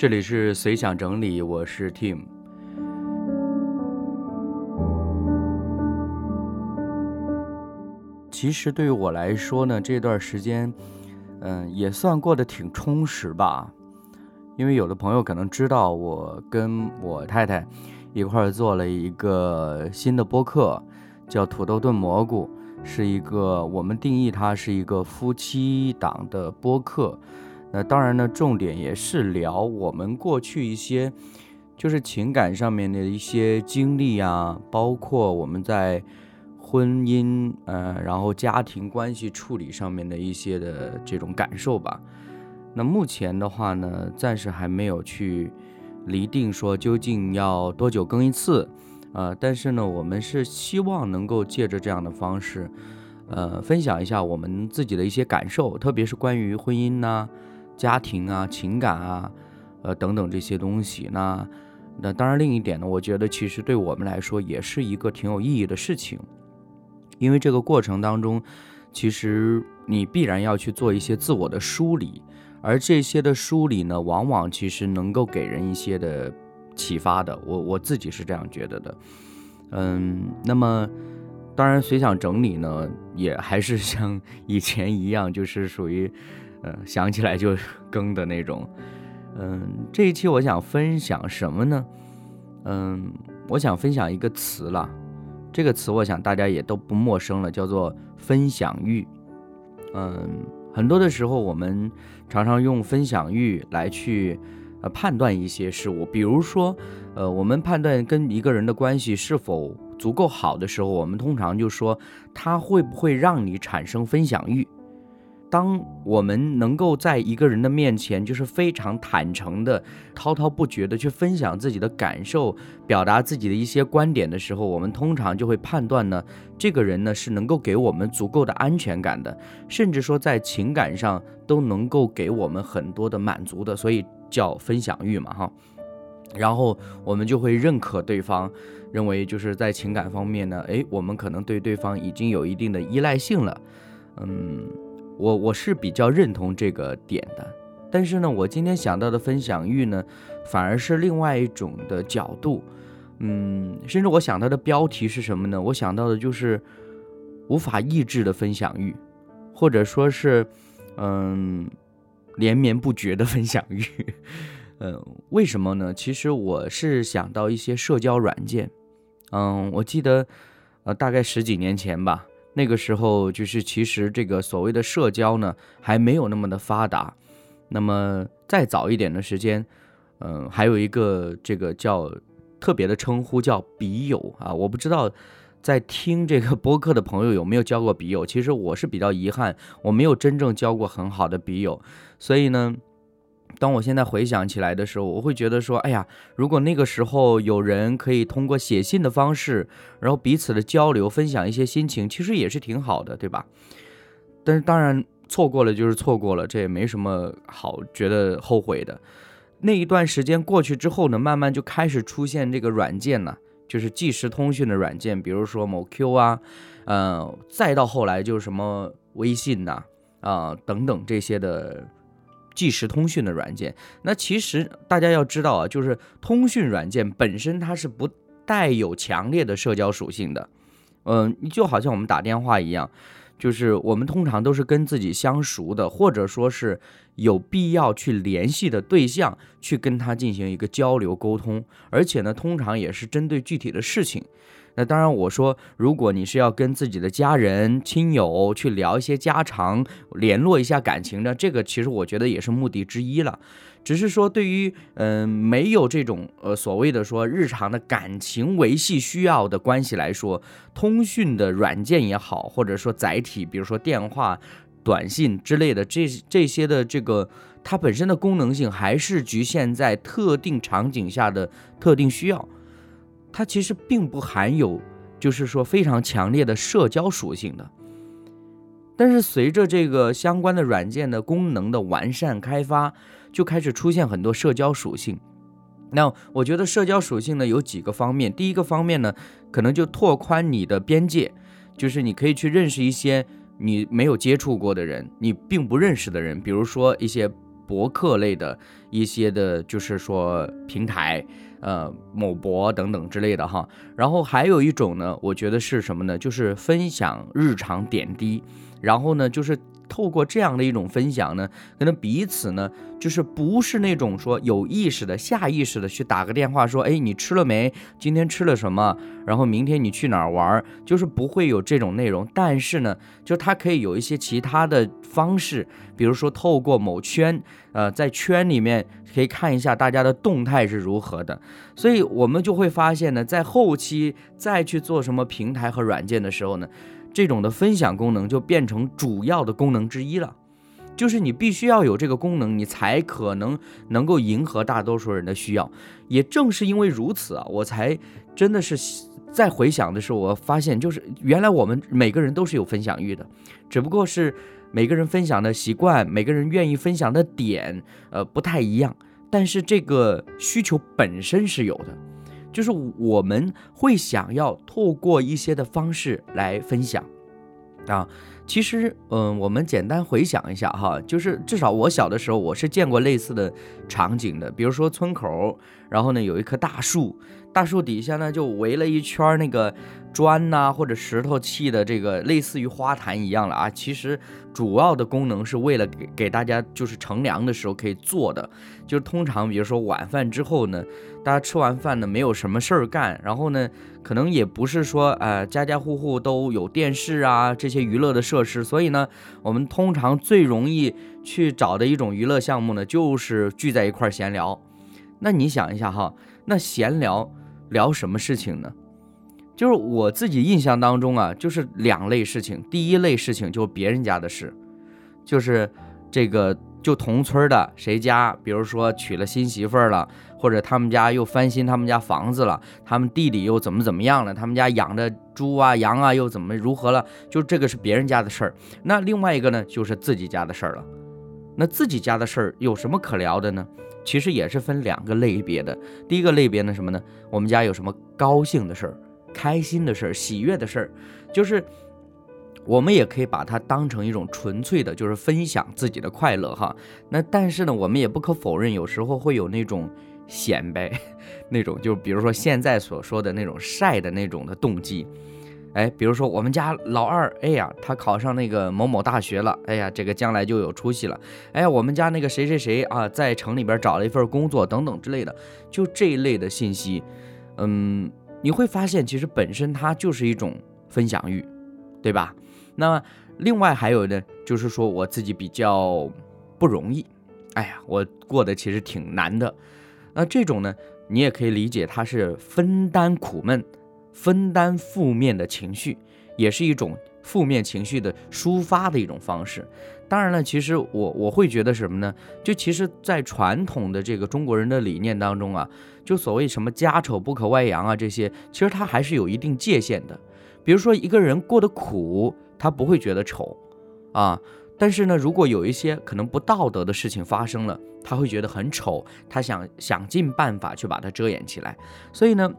这里是随想整理，我是 Tim。其实对于我来说呢，这段时间，嗯，也算过得挺充实吧。因为有的朋友可能知道，我跟我太太一块儿做了一个新的播客，叫《土豆炖蘑菇》，是一个我们定义它是一个夫妻档的播客。那当然呢，重点也是聊我们过去一些，就是情感上面的一些经历啊，包括我们在婚姻呃，然后家庭关系处理上面的一些的这种感受吧。那目前的话呢，暂时还没有去厘定说究竟要多久更一次，呃，但是呢，我们是希望能够借着这样的方式，呃，分享一下我们自己的一些感受，特别是关于婚姻呐。家庭啊，情感啊，呃，等等这些东西，那那当然，另一点呢，我觉得其实对我们来说也是一个挺有意义的事情，因为这个过程当中，其实你必然要去做一些自我的梳理，而这些的梳理呢，往往其实能够给人一些的启发的，我我自己是这样觉得的，嗯，那么当然，随想整理呢，也还是像以前一样，就是属于。嗯，想起来就更的那种。嗯，这一期我想分享什么呢？嗯，我想分享一个词了。这个词我想大家也都不陌生了，叫做分享欲。嗯，很多的时候我们常常用分享欲来去呃判断一些事物，比如说呃我们判断跟一个人的关系是否足够好的时候，我们通常就说他会不会让你产生分享欲。当我们能够在一个人的面前，就是非常坦诚的、滔滔不绝的去分享自己的感受、表达自己的一些观点的时候，我们通常就会判断呢，这个人呢是能够给我们足够的安全感的，甚至说在情感上都能够给我们很多的满足的，所以叫分享欲嘛，哈。然后我们就会认可对方，认为就是在情感方面呢，诶，我们可能对对方已经有一定的依赖性了，嗯。我我是比较认同这个点的，但是呢，我今天想到的分享欲呢，反而是另外一种的角度，嗯，甚至我想到的标题是什么呢？我想到的就是无法抑制的分享欲，或者说是，嗯，连绵不绝的分享欲，嗯，为什么呢？其实我是想到一些社交软件，嗯，我记得，呃，大概十几年前吧。那个时候就是，其实这个所谓的社交呢，还没有那么的发达。那么再早一点的时间，嗯，还有一个这个叫特别的称呼叫笔友啊。我不知道在听这个播客的朋友有没有交过笔友。其实我是比较遗憾，我没有真正交过很好的笔友，所以呢。当我现在回想起来的时候，我会觉得说，哎呀，如果那个时候有人可以通过写信的方式，然后彼此的交流、分享一些心情，其实也是挺好的，对吧？但是当然错过了就是错过了，这也没什么好觉得后悔的。那一段时间过去之后呢，慢慢就开始出现这个软件呢，就是即时通讯的软件，比如说某 Q 啊，嗯，再到后来就是什么微信呐，啊等等这些的。即时通讯的软件，那其实大家要知道啊，就是通讯软件本身它是不带有强烈的社交属性的，嗯，就好像我们打电话一样，就是我们通常都是跟自己相熟的，或者说是有必要去联系的对象去跟他进行一个交流沟通，而且呢，通常也是针对具体的事情。那当然，我说，如果你是要跟自己的家人、亲友去聊一些家常，联络一下感情的，这个其实我觉得也是目的之一了。只是说，对于嗯没有这种呃所谓的说日常的感情维系需要的关系来说，通讯的软件也好，或者说载体，比如说电话、短信之类的，这这些的这个它本身的功能性还是局限在特定场景下的特定需要。它其实并不含有，就是说非常强烈的社交属性的。但是随着这个相关的软件的功能的完善开发，就开始出现很多社交属性。那我觉得社交属性呢有几个方面，第一个方面呢，可能就拓宽你的边界，就是你可以去认识一些你没有接触过的人，你并不认识的人，比如说一些。博客类的一些的，就是说平台，呃，某博等等之类的哈。然后还有一种呢，我觉得是什么呢？就是分享日常点滴，然后呢，就是。透过这样的一种分享呢，可能彼此呢，就是不是那种说有意识的、下意识的去打个电话说，哎，你吃了没？今天吃了什么？然后明天你去哪儿玩？就是不会有这种内容。但是呢，就它可以有一些其他的方式，比如说透过某圈，呃，在圈里面可以看一下大家的动态是如何的。所以我们就会发现呢，在后期再去做什么平台和软件的时候呢。这种的分享功能就变成主要的功能之一了，就是你必须要有这个功能，你才可能能够迎合大多数人的需要。也正是因为如此啊，我才真的是在回想的时候，我发现就是原来我们每个人都是有分享欲的，只不过是每个人分享的习惯，每个人愿意分享的点，呃，不太一样。但是这个需求本身是有的。就是我们会想要透过一些的方式来分享，啊，其实，嗯，我们简单回想一下哈，就是至少我小的时候，我是见过类似的场景的，比如说村口，然后呢有一棵大树。大树底下呢，就围了一圈那个砖呐，或者石头砌的这个类似于花坛一样了啊。其实主要的功能是为了给给大家就是乘凉的时候可以坐的。就是通常比如说晚饭之后呢，大家吃完饭呢没有什么事儿干，然后呢可能也不是说呃家家户户都有电视啊这些娱乐的设施，所以呢我们通常最容易去找的一种娱乐项目呢就是聚在一块闲聊。那你想一下哈，那闲聊。聊什么事情呢？就是我自己印象当中啊，就是两类事情。第一类事情就是别人家的事，就是这个就同村的谁家，比如说娶了新媳妇儿了，或者他们家又翻新他们家房子了，他们地里又怎么怎么样了，他们家养的猪啊羊啊又怎么如何了，就这个是别人家的事儿。那另外一个呢，就是自己家的事儿了。那自己家的事儿有什么可聊的呢？其实也是分两个类别的。第一个类别呢，什么呢？我们家有什么高兴的事儿、开心的事儿、喜悦的事儿，就是我们也可以把它当成一种纯粹的，就是分享自己的快乐哈。那但是呢，我们也不可否认，有时候会有那种显摆，那种就比如说现在所说的那种晒的那种的动机。哎，比如说我们家老二，哎呀，他考上那个某某大学了，哎呀，这个将来就有出息了。哎呀，我们家那个谁谁谁啊，在城里边找了一份工作，等等之类的，就这一类的信息，嗯，你会发现其实本身它就是一种分享欲，对吧？那另外还有呢，就是说我自己比较不容易，哎呀，我过得其实挺难的。那这种呢，你也可以理解它是分担苦闷。分担负面的情绪，也是一种负面情绪的抒发的一种方式。当然了，其实我我会觉得什么呢？就其实，在传统的这个中国人的理念当中啊，就所谓什么家丑不可外扬啊，这些其实它还是有一定界限的。比如说一个人过得苦，他不会觉得丑啊，但是呢，如果有一些可能不道德的事情发生了，他会觉得很丑，他想想尽办法去把它遮掩起来。所以呢。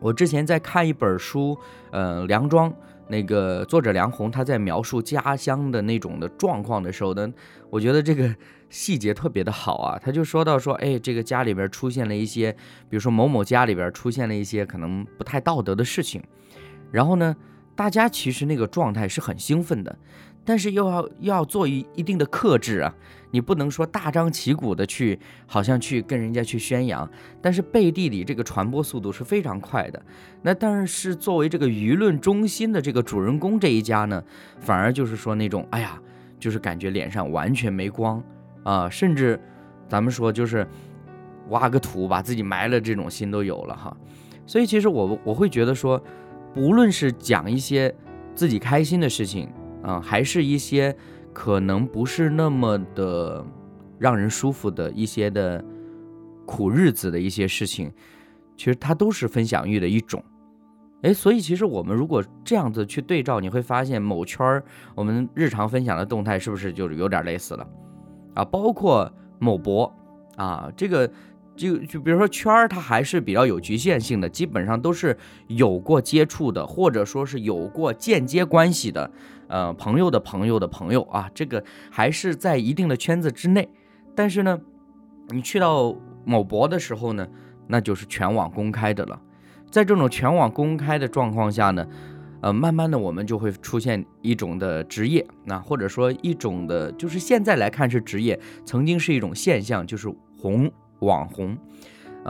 我之前在看一本书，呃，梁庄那个作者梁红，他在描述家乡的那种的状况的时候呢，我觉得这个细节特别的好啊。他就说到说，哎，这个家里边出现了一些，比如说某某家里边出现了一些可能不太道德的事情，然后呢，大家其实那个状态是很兴奋的。但是又要要做一一定的克制啊，你不能说大张旗鼓的去，好像去跟人家去宣扬，但是背地里这个传播速度是非常快的。那但是作为这个舆论中心的这个主人公这一家呢，反而就是说那种，哎呀，就是感觉脸上完全没光啊，甚至咱们说就是挖个土把自己埋了这种心都有了哈。所以其实我我会觉得说，不论是讲一些自己开心的事情。啊，还是一些可能不是那么的让人舒服的一些的苦日子的一些事情，其实它都是分享欲的一种。哎，所以其实我们如果这样子去对照，你会发现某圈儿我们日常分享的动态是不是就是有点类似了啊？包括某博啊，这个。就就比如说圈儿，它还是比较有局限性的，基本上都是有过接触的，或者说是有过间接关系的，呃，朋友的朋友的朋友啊，这个还是在一定的圈子之内。但是呢，你去到某博的时候呢，那就是全网公开的了。在这种全网公开的状况下呢，呃，慢慢的我们就会出现一种的职业，那或者说一种的，就是现在来看是职业，曾经是一种现象，就是红网红。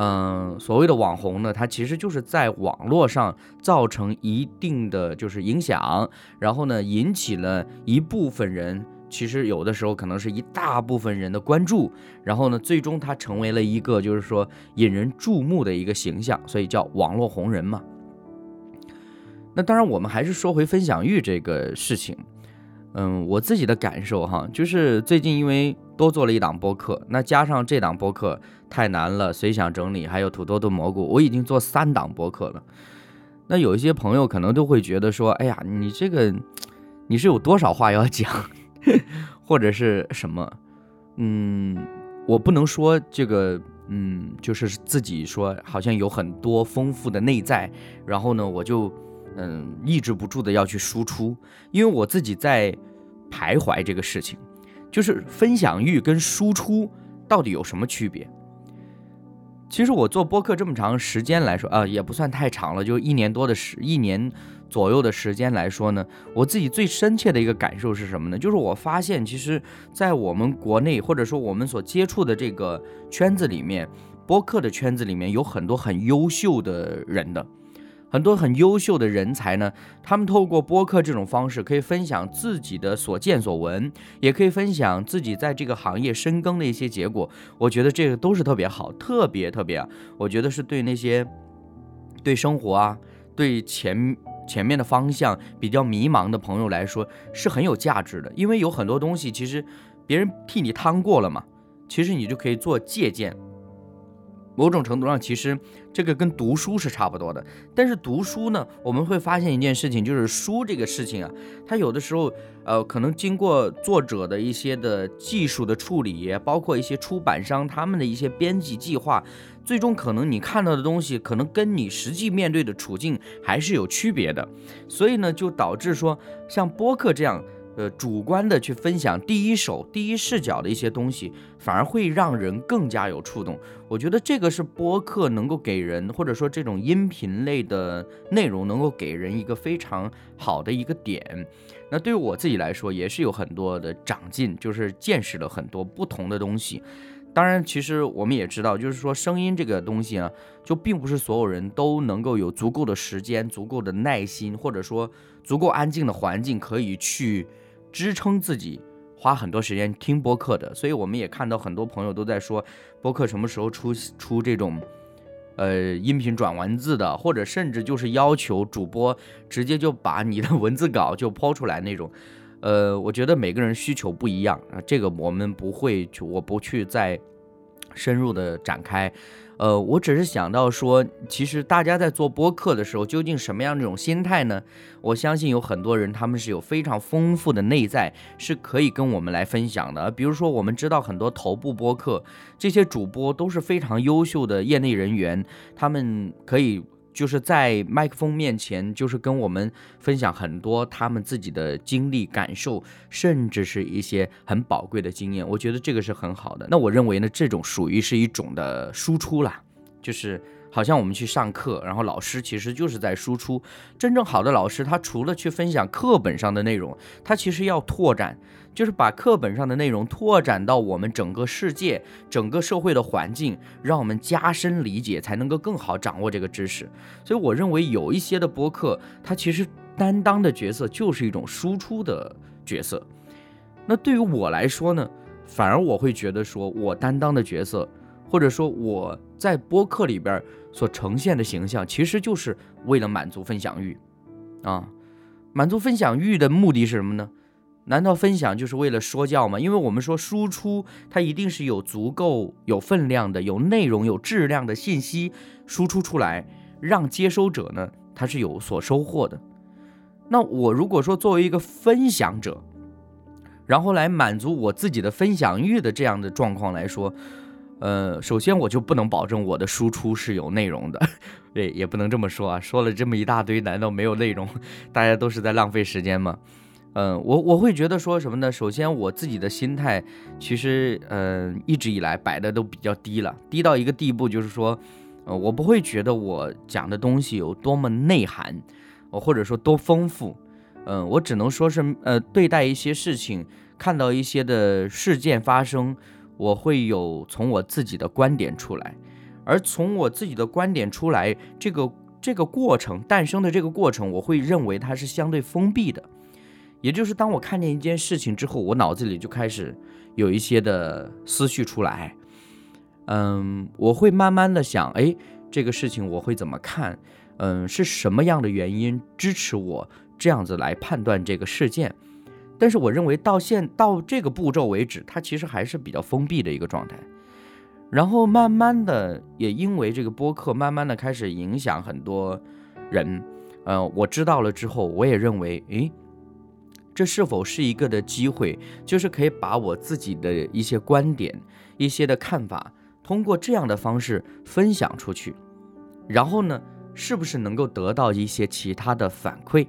嗯，所谓的网红呢，它其实就是在网络上造成一定的就是影响，然后呢，引起了一部分人，其实有的时候可能是一大部分人的关注，然后呢，最终它成为了一个就是说引人注目的一个形象，所以叫网络红人嘛。那当然，我们还是说回分享欲这个事情。嗯，我自己的感受哈，就是最近因为多做了一档播客，那加上这档播客太难了，随想整理，还有土豆炖蘑菇，我已经做三档播客了。那有一些朋友可能都会觉得说，哎呀，你这个你是有多少话要讲，或者是什么？嗯，我不能说这个，嗯，就是自己说好像有很多丰富的内在，然后呢，我就。嗯，抑制不住的要去输出，因为我自己在徘徊这个事情，就是分享欲跟输出到底有什么区别？其实我做播客这么长时间来说，啊，也不算太长了，就一年多的时，一年左右的时间来说呢，我自己最深切的一个感受是什么呢？就是我发现，其实，在我们国内或者说我们所接触的这个圈子里面，播客的圈子里面有很多很优秀的人的。很多很优秀的人才呢，他们透过播客这种方式，可以分享自己的所见所闻，也可以分享自己在这个行业深耕的一些结果。我觉得这个都是特别好，特别特别啊！我觉得是对那些对生活啊、对前前面的方向比较迷茫的朋友来说，是很有价值的。因为有很多东西，其实别人替你趟过了嘛，其实你就可以做借鉴。某种程度上，其实这个跟读书是差不多的。但是读书呢，我们会发现一件事情，就是书这个事情啊，它有的时候，呃，可能经过作者的一些的技术的处理，包括一些出版商他们的一些编辑计划，最终可能你看到的东西，可能跟你实际面对的处境还是有区别的。所以呢，就导致说，像播客这样。呃，主观的去分享第一手、第一视角的一些东西，反而会让人更加有触动。我觉得这个是播客能够给人，或者说这种音频类的内容能够给人一个非常好的一个点。那对于我自己来说，也是有很多的长进，就是见识了很多不同的东西。当然，其实我们也知道，就是说声音这个东西呢，就并不是所有人都能够有足够的时间、足够的耐心，或者说足够安静的环境可以去。支撑自己花很多时间听播客的，所以我们也看到很多朋友都在说，播客什么时候出出这种，呃，音频转文字的，或者甚至就是要求主播直接就把你的文字稿就抛出来那种，呃，我觉得每个人需求不一样啊，这个我们不会去，我不去再深入的展开。呃，我只是想到说，其实大家在做播客的时候，究竟什么样的一种心态呢？我相信有很多人，他们是有非常丰富的内在，是可以跟我们来分享的。比如说，我们知道很多头部播客，这些主播都是非常优秀的业内人员，他们可以。就是在麦克风面前，就是跟我们分享很多他们自己的经历、感受，甚至是一些很宝贵的经验。我觉得这个是很好的。那我认为呢，这种属于是一种的输出啦，就是好像我们去上课，然后老师其实就是在输出。真正好的老师，他除了去分享课本上的内容，他其实要拓展。就是把课本上的内容拓展到我们整个世界、整个社会的环境，让我们加深理解，才能够更好掌握这个知识。所以，我认为有一些的播客，它其实担当的角色就是一种输出的角色。那对于我来说呢，反而我会觉得说，我担当的角色，或者说我在播客里边所呈现的形象，其实就是为了满足分享欲啊。满足分享欲的目的是什么呢？难道分享就是为了说教吗？因为我们说输出，它一定是有足够有分量的、有内容、有质量的信息输出出来，让接收者呢他是有所收获的。那我如果说作为一个分享者，然后来满足我自己的分享欲的这样的状况来说，呃，首先我就不能保证我的输出是有内容的，对，也不能这么说啊。说了这么一大堆，难道没有内容？大家都是在浪费时间吗？嗯，我我会觉得说什么呢？首先我自己的心态其实嗯一直以来摆的都比较低了，低到一个地步，就是说，呃，我不会觉得我讲的东西有多么内涵，或者说多丰富。嗯，我只能说是呃对待一些事情，看到一些的事件发生，我会有从我自己的观点出来，而从我自己的观点出来，这个这个过程诞生的这个过程，我会认为它是相对封闭的。也就是当我看见一件事情之后，我脑子里就开始有一些的思绪出来，嗯，我会慢慢的想，哎，这个事情我会怎么看？嗯，是什么样的原因支持我这样子来判断这个事件？但是我认为到现到这个步骤为止，它其实还是比较封闭的一个状态。然后慢慢的，也因为这个播客慢慢的开始影响很多人，嗯，我知道了之后，我也认为，诶。这是否是一个的机会，就是可以把我自己的一些观点、一些的看法，通过这样的方式分享出去，然后呢，是不是能够得到一些其他的反馈？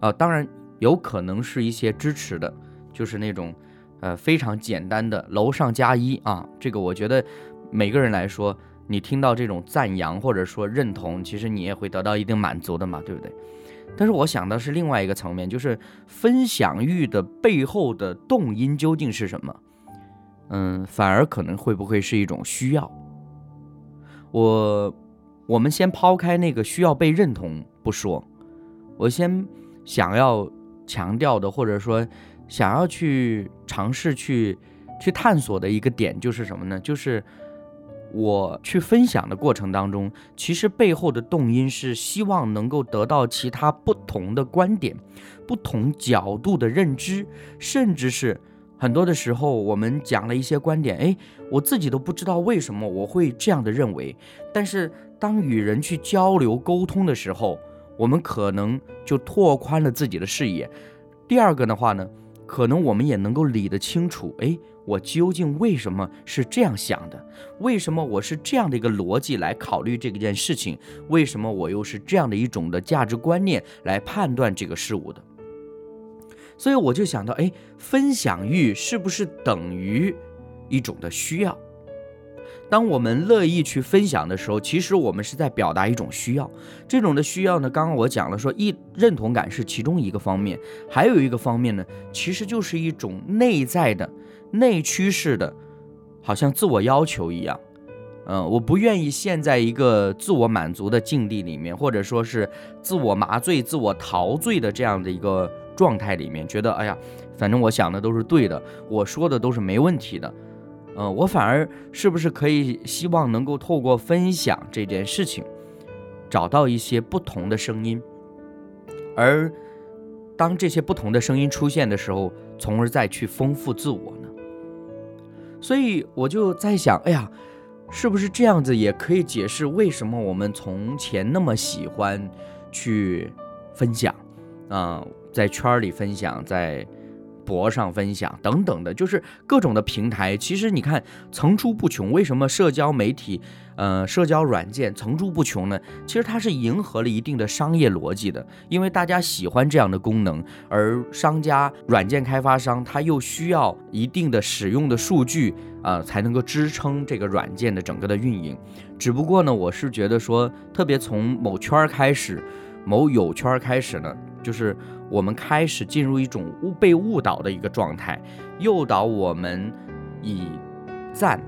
啊，当然有可能是一些支持的，就是那种，呃，非常简单的楼上加一啊。这个我觉得每个人来说，你听到这种赞扬或者说认同，其实你也会得到一定满足的嘛，对不对？但是我想的是另外一个层面，就是分享欲的背后的动因究竟是什么？嗯，反而可能会不会是一种需要？我，我们先抛开那个需要被认同不说，我先想要强调的，或者说想要去尝试去去探索的一个点就是什么呢？就是。我去分享的过程当中，其实背后的动因是希望能够得到其他不同的观点、不同角度的认知，甚至是很多的时候，我们讲了一些观点，哎，我自己都不知道为什么我会这样的认为。但是当与人去交流沟通的时候，我们可能就拓宽了自己的视野。第二个的话呢，可能我们也能够理得清楚，哎。我究竟为什么是这样想的？为什么我是这样的一个逻辑来考虑这件事情？为什么我又是这样的一种的价值观念来判断这个事物的？所以我就想到，哎，分享欲是不是等于一种的需要？当我们乐意去分享的时候，其实我们是在表达一种需要。这种的需要呢，刚刚我讲了，说一认同感是其中一个方面，还有一个方面呢，其实就是一种内在的、内驱式的，好像自我要求一样。嗯，我不愿意陷在一个自我满足的境地里面，或者说是自我麻醉、自我陶醉的这样的一个状态里面，觉得哎呀，反正我想的都是对的，我说的都是没问题的。嗯，我反而是不是可以希望能够透过分享这件事情，找到一些不同的声音，而当这些不同的声音出现的时候，从而再去丰富自我呢？所以我就在想，哎呀，是不是这样子也可以解释为什么我们从前那么喜欢去分享啊，在圈里分享，在。博上分享等等的，就是各种的平台。其实你看层出不穷。为什么社交媒体、呃，社交软件层出不穷呢？其实它是迎合了一定的商业逻辑的，因为大家喜欢这样的功能，而商家、软件开发商他又需要一定的使用的数据啊，才能够支撑这个软件的整个的运营。只不过呢，我是觉得说，特别从某圈儿开始，某友圈开始呢，就是。我们开始进入一种误被误导的一个状态，诱导我们以赞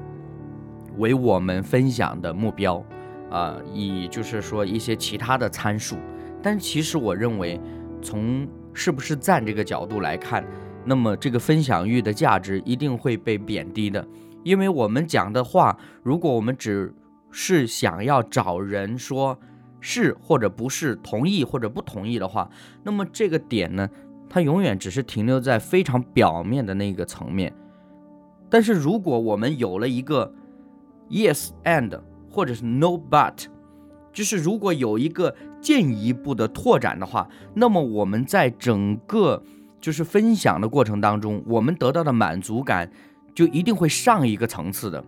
为我们分享的目标，啊，以就是说一些其他的参数。但其实我认为，从是不是赞这个角度来看，那么这个分享欲的价值一定会被贬低的，因为我们讲的话，如果我们只是想要找人说。是或者不是同意或者不同意的话，那么这个点呢，它永远只是停留在非常表面的那个层面。但是如果我们有了一个 yes and 或者是 no but，就是如果有一个进一步的拓展的话，那么我们在整个就是分享的过程当中，我们得到的满足感就一定会上一个层次的，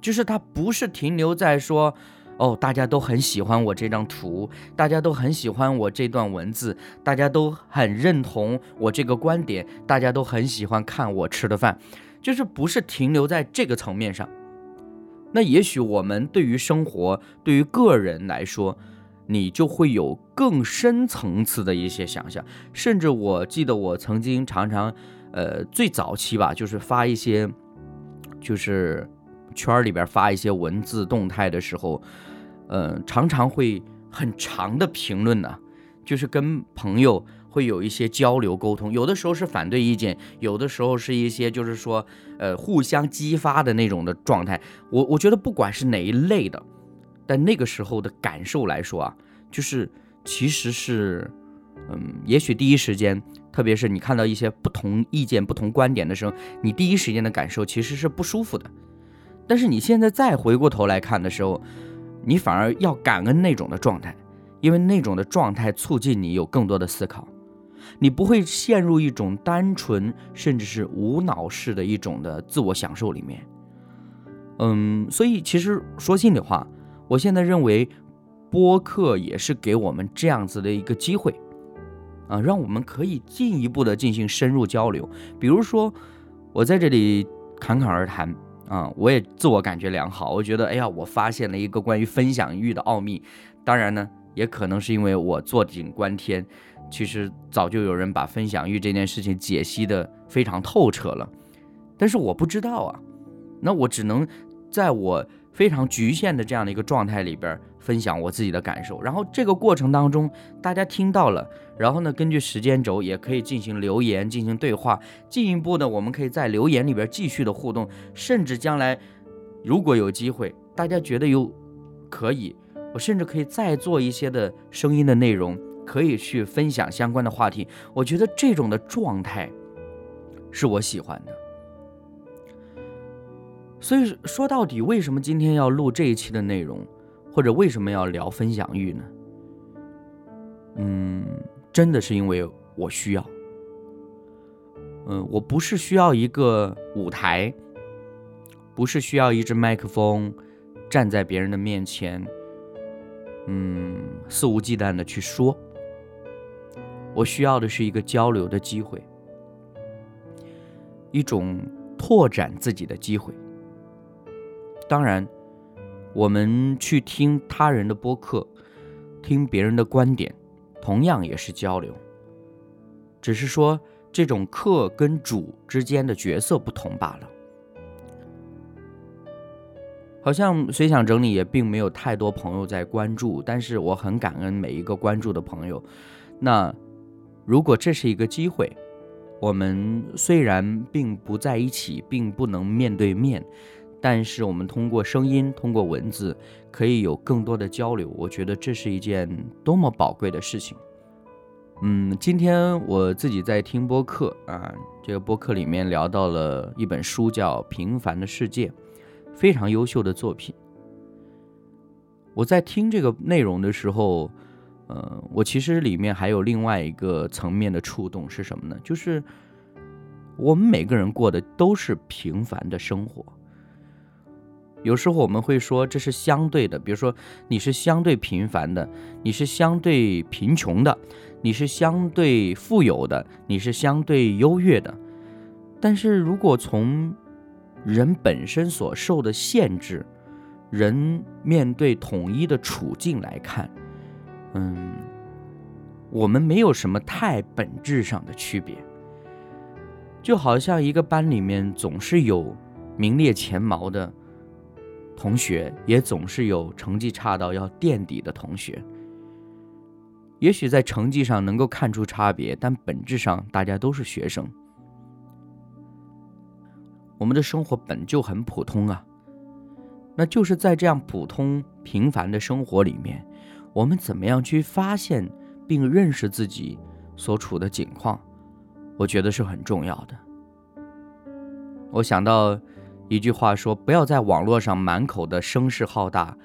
就是它不是停留在说。哦，大家都很喜欢我这张图，大家都很喜欢我这段文字，大家都很认同我这个观点，大家都很喜欢看我吃的饭，就是不是停留在这个层面上。那也许我们对于生活，对于个人来说，你就会有更深层次的一些想象。甚至我记得我曾经常常，呃，最早期吧，就是发一些，就是圈里边发一些文字动态的时候，呃，常常会很长的评论呢，就是跟朋友。会有一些交流沟通，有的时候是反对意见，有的时候是一些就是说，呃，互相激发的那种的状态。我我觉得不管是哪一类的，但那个时候的感受来说啊，就是其实是，嗯，也许第一时间，特别是你看到一些不同意见、不同观点的时候，你第一时间的感受其实是不舒服的。但是你现在再回过头来看的时候，你反而要感恩那种的状态，因为那种的状态促进你有更多的思考。你不会陷入一种单纯甚至是无脑式的一种的自我享受里面，嗯，所以其实说心里话，我现在认为播客也是给我们这样子的一个机会，啊，让我们可以进一步的进行深入交流。比如说，我在这里侃侃而谈啊，我也自我感觉良好，我觉得，哎呀，我发现了一个关于分享欲的奥秘。当然呢，也可能是因为我坐井观天。其实早就有人把分享欲这件事情解析的非常透彻了，但是我不知道啊，那我只能在我非常局限的这样的一个状态里边分享我自己的感受，然后这个过程当中大家听到了，然后呢根据时间轴也可以进行留言进行对话，进一步的我们可以在留言里边继续的互动，甚至将来如果有机会，大家觉得有可以，我甚至可以再做一些的声音的内容。可以去分享相关的话题，我觉得这种的状态是我喜欢的。所以说到底，为什么今天要录这一期的内容，或者为什么要聊分享欲呢？嗯，真的是因为我需要。嗯，我不是需要一个舞台，不是需要一支麦克风，站在别人的面前，嗯，肆无忌惮的去说。我需要的是一个交流的机会，一种拓展自己的机会。当然，我们去听他人的播客，听别人的观点，同样也是交流。只是说，这种客跟主之间的角色不同罢了。好像随想整理也并没有太多朋友在关注，但是我很感恩每一个关注的朋友。那。如果这是一个机会，我们虽然并不在一起，并不能面对面，但是我们通过声音、通过文字，可以有更多的交流。我觉得这是一件多么宝贵的事情。嗯，今天我自己在听播客啊，这个播客里面聊到了一本书，叫《平凡的世界》，非常优秀的作品。我在听这个内容的时候。呃，我其实里面还有另外一个层面的触动是什么呢？就是我们每个人过的都是平凡的生活。有时候我们会说这是相对的，比如说你是相对平凡的，你是相对贫穷的，你是相对富有的，你是相对优越的。但是如果从人本身所受的限制，人面对统一的处境来看。嗯，我们没有什么太本质上的区别，就好像一个班里面总是有名列前茅的同学，也总是有成绩差到要垫底的同学。也许在成绩上能够看出差别，但本质上大家都是学生。我们的生活本就很普通啊，那就是在这样普通平凡的生活里面。我们怎么样去发现并认识自己所处的境况？我觉得是很重要的。我想到一句话说：“不要在网络上满口的声势浩大，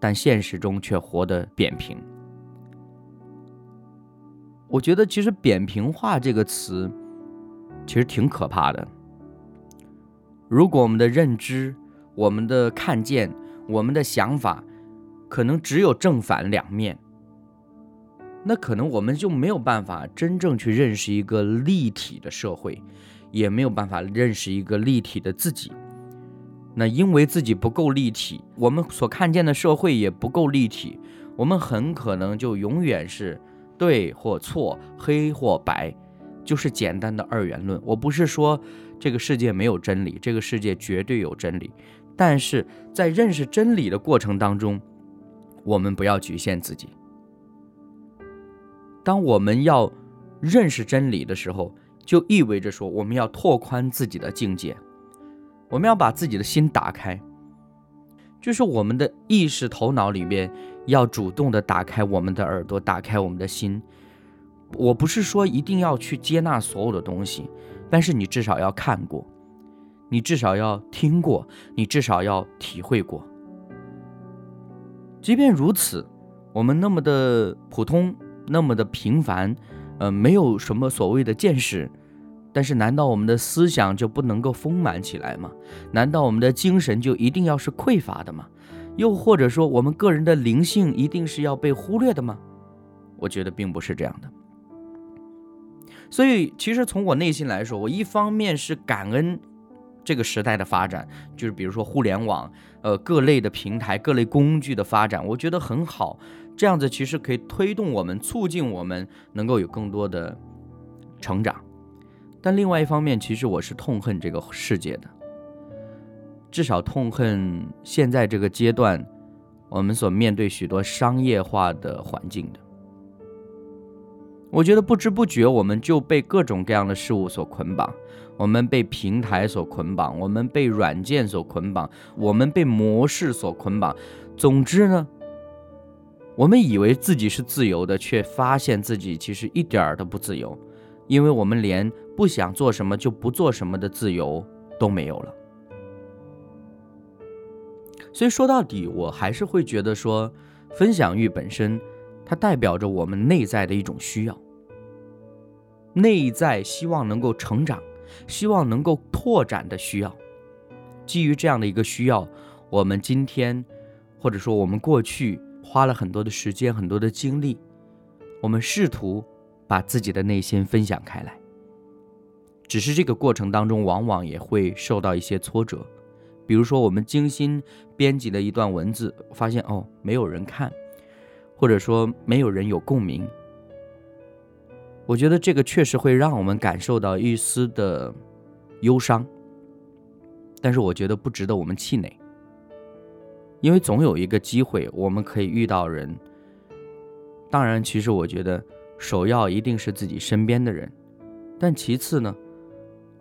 但现实中却活得扁平。”我觉得其实“扁平化”这个词其实挺可怕的。如果我们的认知、我们的看见、我们的想法，可能只有正反两面，那可能我们就没有办法真正去认识一个立体的社会，也没有办法认识一个立体的自己。那因为自己不够立体，我们所看见的社会也不够立体，我们很可能就永远是对或错、黑或白，就是简单的二元论。我不是说这个世界没有真理，这个世界绝对有真理，但是在认识真理的过程当中，我们不要局限自己。当我们要认识真理的时候，就意味着说我们要拓宽自己的境界。我们要把自己的心打开，就是我们的意识头脑里面要主动的打开我们的耳朵，打开我们的心。我不是说一定要去接纳所有的东西，但是你至少要看过，你至少要听过，你至少要体会过。即便如此，我们那么的普通，那么的平凡，呃，没有什么所谓的见识。但是，难道我们的思想就不能够丰满起来吗？难道我们的精神就一定要是匮乏的吗？又或者说，我们个人的灵性一定是要被忽略的吗？我觉得并不是这样的。所以，其实从我内心来说，我一方面是感恩这个时代的发展，就是比如说互联网，呃，各类的平台、各类工具的发展，我觉得很好。这样子其实可以推动我们，促进我们能够有更多的成长。但另外一方面，其实我是痛恨这个世界的，至少痛恨现在这个阶段，我们所面对许多商业化的环境的。我觉得不知不觉我们就被各种各样的事物所捆绑，我们被平台所捆绑，我们被软件所捆绑，我们被模式所捆绑。总之呢，我们以为自己是自由的，却发现自己其实一点儿都不自由。因为我们连不想做什么就不做什么的自由都没有了，所以说到底，我还是会觉得说，分享欲本身，它代表着我们内在的一种需要，内在希望能够成长，希望能够拓展的需要。基于这样的一个需要，我们今天，或者说我们过去花了很多的时间、很多的精力，我们试图。把自己的内心分享开来，只是这个过程当中，往往也会受到一些挫折。比如说，我们精心编辑的一段文字，发现哦，没有人看，或者说没有人有共鸣。我觉得这个确实会让我们感受到一丝的忧伤，但是我觉得不值得我们气馁，因为总有一个机会我们可以遇到人。当然，其实我觉得。首要一定是自己身边的人，但其次呢，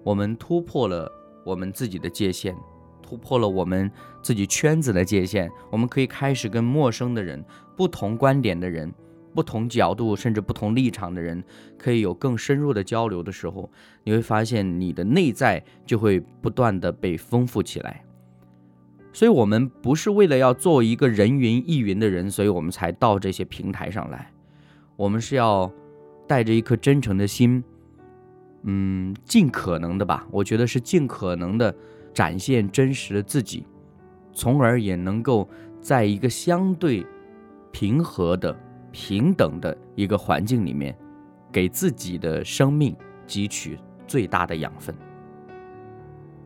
我们突破了我们自己的界限，突破了我们自己圈子的界限，我们可以开始跟陌生的人、不同观点的人、不同角度甚至不同立场的人，可以有更深入的交流的时候，你会发现你的内在就会不断的被丰富起来。所以，我们不是为了要做一个人云亦云的人，所以我们才到这些平台上来。我们是要带着一颗真诚的心，嗯，尽可能的吧，我觉得是尽可能的展现真实的自己，从而也能够在一个相对平和的、平等的一个环境里面，给自己的生命汲取最大的养分。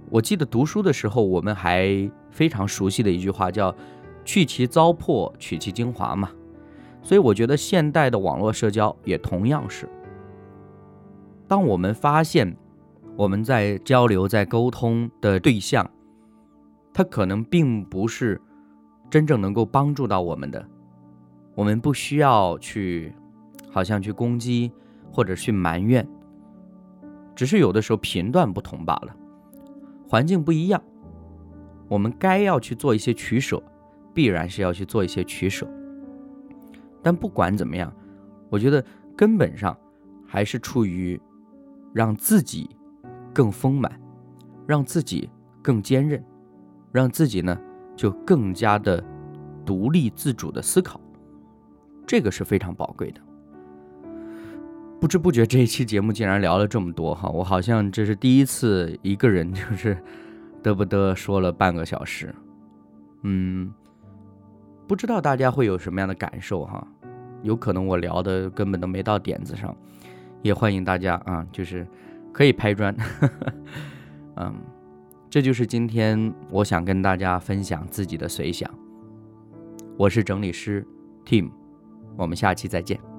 我记得读书的时候，我们还非常熟悉的一句话叫“去其糟粕，取其精华”嘛。所以我觉得现代的网络社交也同样是，当我们发现我们在交流、在沟通的对象，他可能并不是真正能够帮助到我们的，我们不需要去好像去攻击或者去埋怨，只是有的时候频段不同罢了，环境不一样，我们该要去做一些取舍，必然是要去做一些取舍。但不管怎么样，我觉得根本上还是处于让自己更丰满，让自己更坚韧，让自己呢就更加的独立自主的思考，这个是非常宝贵的。不知不觉这一期节目竟然聊了这么多哈，我好像这是第一次一个人 就是嘚不嘚说了半个小时，嗯。不知道大家会有什么样的感受哈？有可能我聊的根本都没到点子上，也欢迎大家啊，就是可以拍砖。嗯，这就是今天我想跟大家分享自己的随想。我是整理师 Tim，我们下期再见。